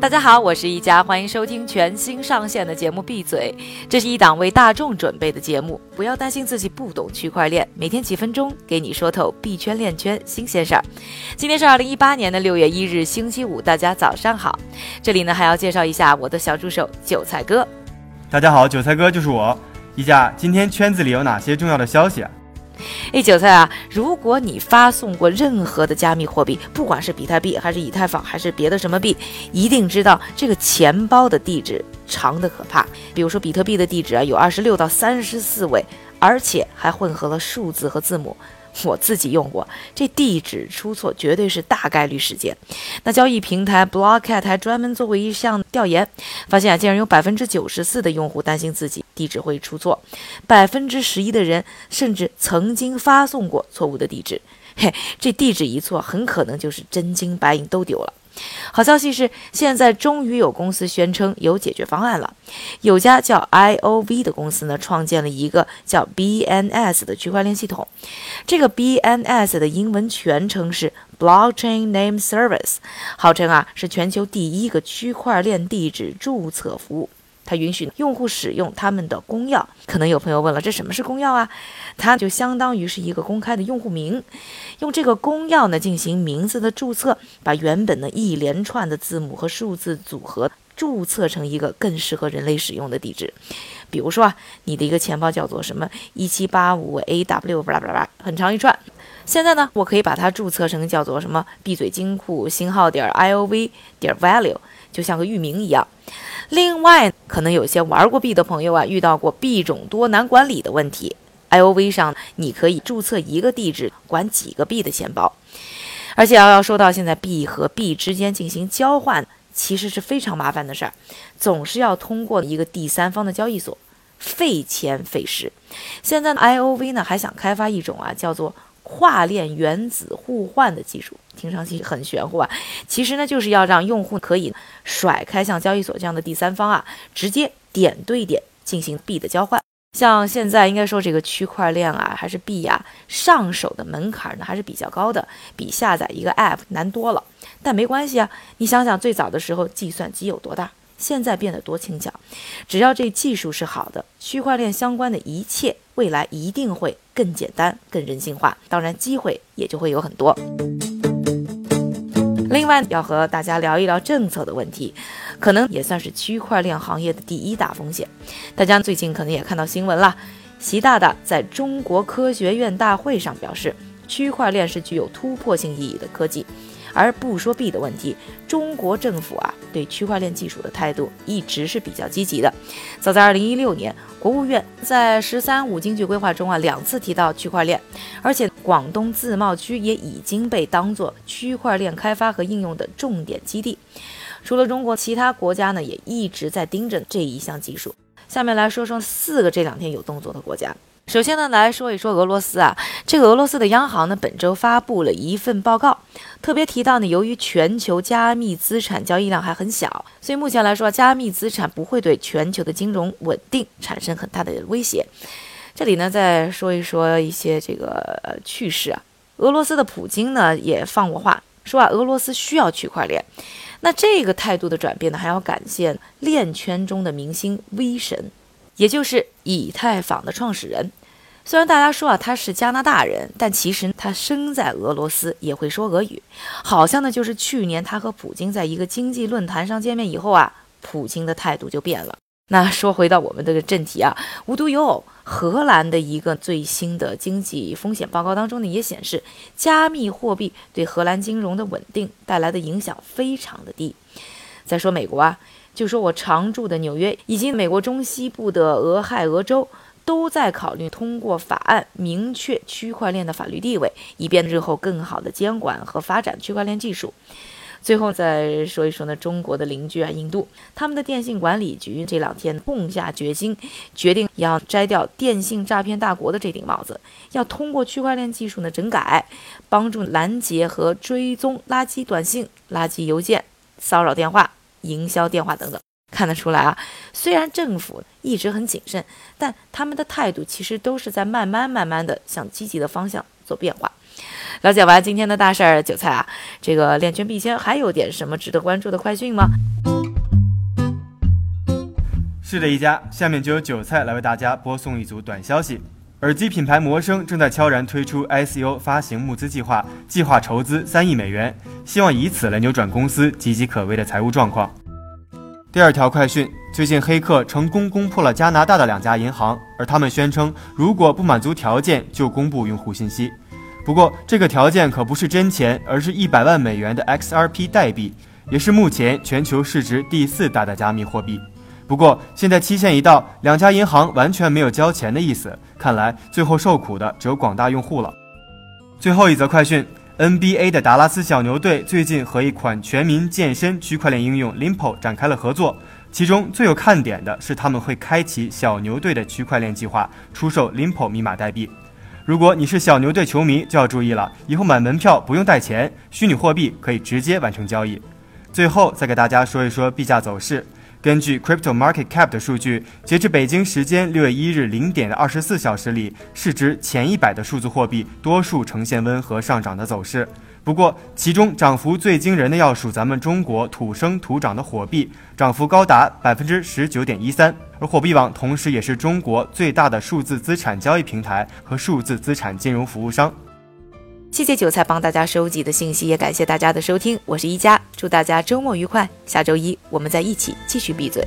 大家好，我是一佳，欢迎收听全新上线的节目《闭嘴》。这是一档为大众准备的节目，不要担心自己不懂区块链，每天几分钟给你说透币圈链圈新鲜事儿。今天是二零一八年的六月一日，星期五，大家早上好。这里呢还要介绍一下我的小助手韭菜哥。大家好，韭菜哥就是我。一佳，今天圈子里有哪些重要的消息啊？哎，韭菜啊，如果你发送过任何的加密货币，不管是比特币还是以太坊还是别的什么币，一定知道这个钱包的地址长的可怕。比如说比特币的地址啊，有二十六到三十四位，而且还混合了数字和字母。我自己用过，这地址出错绝对是大概率事件。那交易平台 Blockcat 还专门做过一项调研，发现啊，竟然有百分之九十四的用户担心自己地址会出错，百分之十一的人甚至曾经发送过错误的地址。嘿，这地址一错，很可能就是真金白银都丢了。好消息是，现在终于有公司宣称有解决方案了。有家叫 IOV 的公司呢，创建了一个叫 BNS 的区块链系统。这个 BNS 的英文全称是 Blockchain Name Service，号称啊是全球第一个区块链地址注册服务。它允许用户使用他们的公钥。可能有朋友问了，这什么是公钥啊？它就相当于是一个公开的用户名，用这个公钥呢进行名字的注册，把原本的一连串的字母和数字组合注册成一个更适合人类使用的地址。比如说啊，你的一个钱包叫做什么一七八五 AW，巴拉巴拉巴，很长一串。现在呢，我可以把它注册成叫做什么闭嘴金库星号点 IOV 点 Value，就像个域名一样。另外，可能有些玩过币的朋友啊，遇到过币种多难管理的问题。I O V 上你可以注册一个地址管几个币的钱包，而且要要说到现在币和币之间进行交换，其实是非常麻烦的事儿，总是要通过一个第三方的交易所，费钱费时。现在 I O V 呢还想开发一种啊叫做跨链原子互换的技术。听上去很玄乎啊，其实呢，就是要让用户可以甩开像交易所这样的第三方啊，直接点对点进行币的交换。像现在应该说这个区块链啊，还是币呀，上手的门槛呢还是比较高的，比下载一个 App 难多了。但没关系啊，你想想最早的时候计算机有多大，现在变得多轻巧。只要这技术是好的，区块链相关的一切未来一定会更简单、更人性化，当然机会也就会有很多。另外要和大家聊一聊政策的问题，可能也算是区块链行业的第一大风险。大家最近可能也看到新闻了，习大大在中国科学院大会上表示，区块链是具有突破性意义的科技。而不说币的问题，中国政府啊对区块链技术的态度一直是比较积极的。早在二零一六年，国务院在“十三五”经济规划中啊两次提到区块链，而且广东自贸区也已经被当作区块链开发和应用的重点基地。除了中国，其他国家呢也一直在盯着这一项技术。下面来说说四个这两天有动作的国家。首先呢，来说一说俄罗斯啊，这个俄罗斯的央行呢，本周发布了一份报告，特别提到呢，由于全球加密资产交易量还很小，所以目前来说，加密资产不会对全球的金融稳定产生很大的威胁。这里呢，再说一说一些这个趣事啊，俄罗斯的普京呢也放过话，说啊，俄罗斯需要区块链。那这个态度的转变呢，还要感谢链圈中的明星 V 神，也就是以太坊的创始人。虽然大家说啊他是加拿大人，但其实他生在俄罗斯，也会说俄语。好像呢，就是去年他和普京在一个经济论坛上见面以后啊，普京的态度就变了。那说回到我们的正题啊，无独有偶，荷兰的一个最新的经济风险报告当中呢，也显示加密货币对荷兰金融的稳定带来的影响非常的低。再说美国啊，就说我常住的纽约以及美国中西部的俄亥俄州。都在考虑通过法案明确区块链的法律地位，以便日后更好的监管和发展区块链技术。最后再说一说呢，中国的邻居啊，印度，他们的电信管理局这两天痛下决心，决定要摘掉电信诈骗大国的这顶帽子，要通过区块链技术呢整改，帮助拦截和追踪垃圾短信、垃圾邮件、骚扰电话、营销电话等等。看得出来啊，虽然政府一直很谨慎，但他们的态度其实都是在慢慢慢慢的向积极的方向做变化。了解完今天的大事儿，韭菜啊，这个链圈币圈还有点什么值得关注的快讯吗？是的，一家，下面就由韭菜来为大家播送一组短消息。耳机品牌魔声正在悄然推出 ICO 发行募资计划，计划筹资三亿美元，希望以此来扭转公司岌岌可危的财务状况。第二条快讯：最近黑客成功攻破了加拿大的两家银行，而他们宣称如果不满足条件就公布用户信息。不过这个条件可不是真钱，而是一百万美元的 XRP 代币，也是目前全球市值第四大的加密货币。不过现在期限一到，两家银行完全没有交钱的意思，看来最后受苦的只有广大用户了。最后一则快讯：NBA 的达拉斯小牛队最近和一款全民健身区块链应用 Limpo 展开了合作，其中最有看点的是他们会开启小牛队的区块链计划，出售 Limpo 密码代币。如果你是小牛队球迷，就要注意了，以后买门票不用带钱，虚拟货币可以直接完成交易。最后再给大家说一说币价走势。根据 Crypto Market Cap 的数据，截至北京时间六月一日零点的二十四小时里，市值前一百的数字货币多数呈现温和上涨的走势。不过，其中涨幅最惊人的要数咱们中国土生土长的火币，涨幅高达百分之十九点一三。而火币网同时也是中国最大的数字资产交易平台和数字资产金融服务商。谢谢韭菜帮大家收集的信息，也感谢大家的收听，我是一加，祝大家周末愉快，下周一我们再一起继续闭嘴。